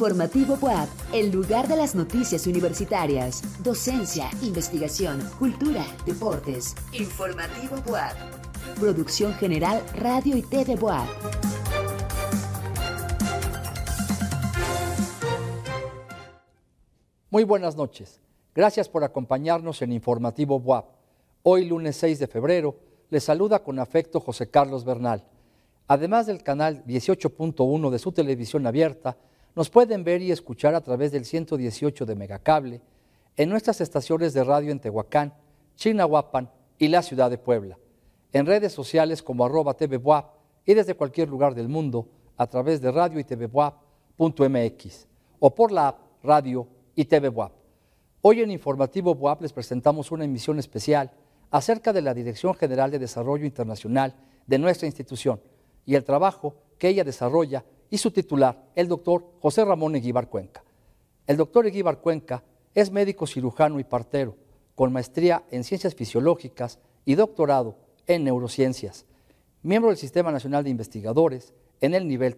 Informativo WAP, el lugar de las noticias universitarias, docencia, investigación, cultura, deportes. Informativo WAP. Producción General Radio y TV WAP. Muy buenas noches. Gracias por acompañarnos en Informativo WAP. Hoy, lunes 6 de febrero, les saluda con afecto José Carlos Bernal. Además del canal 18.1 de su televisión abierta, nos pueden ver y escuchar a través del 118 de Megacable en nuestras estaciones de radio en Tehuacán, Chinahuapan y la ciudad de Puebla, en redes sociales como arroba tvbuap y desde cualquier lugar del mundo a través de radio y tvbuap.mx o por la app Radio y TV Hoy en Informativo BUAP les presentamos una emisión especial acerca de la Dirección General de Desarrollo Internacional de nuestra institución y el trabajo que ella desarrolla y su titular, el doctor José Ramón Eguíbar Cuenca. El doctor Eguíbar Cuenca es médico cirujano y partero, con maestría en ciencias fisiológicas y doctorado en neurociencias, miembro del Sistema Nacional de Investigadores en el nivel